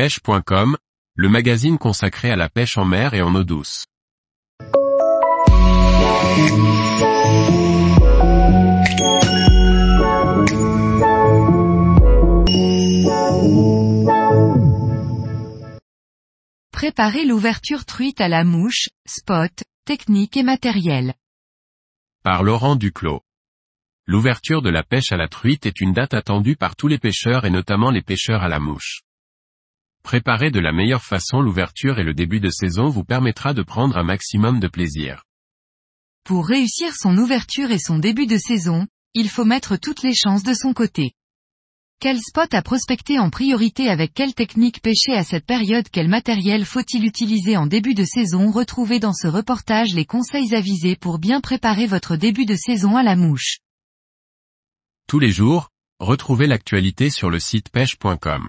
pêche.com, le magazine consacré à la pêche en mer et en eau douce. Préparez l'ouverture truite à la mouche, spot, technique et matériel. Par Laurent Duclos. L'ouverture de la pêche à la truite est une date attendue par tous les pêcheurs et notamment les pêcheurs à la mouche. Préparer de la meilleure façon l'ouverture et le début de saison vous permettra de prendre un maximum de plaisir. Pour réussir son ouverture et son début de saison, il faut mettre toutes les chances de son côté. Quel spot à prospecter en priorité avec quelle technique pêcher à cette période Quel matériel faut-il utiliser en début de saison? Retrouvez dans ce reportage les conseils avisés pour bien préparer votre début de saison à la mouche. Tous les jours, retrouvez l'actualité sur le site pêche.com.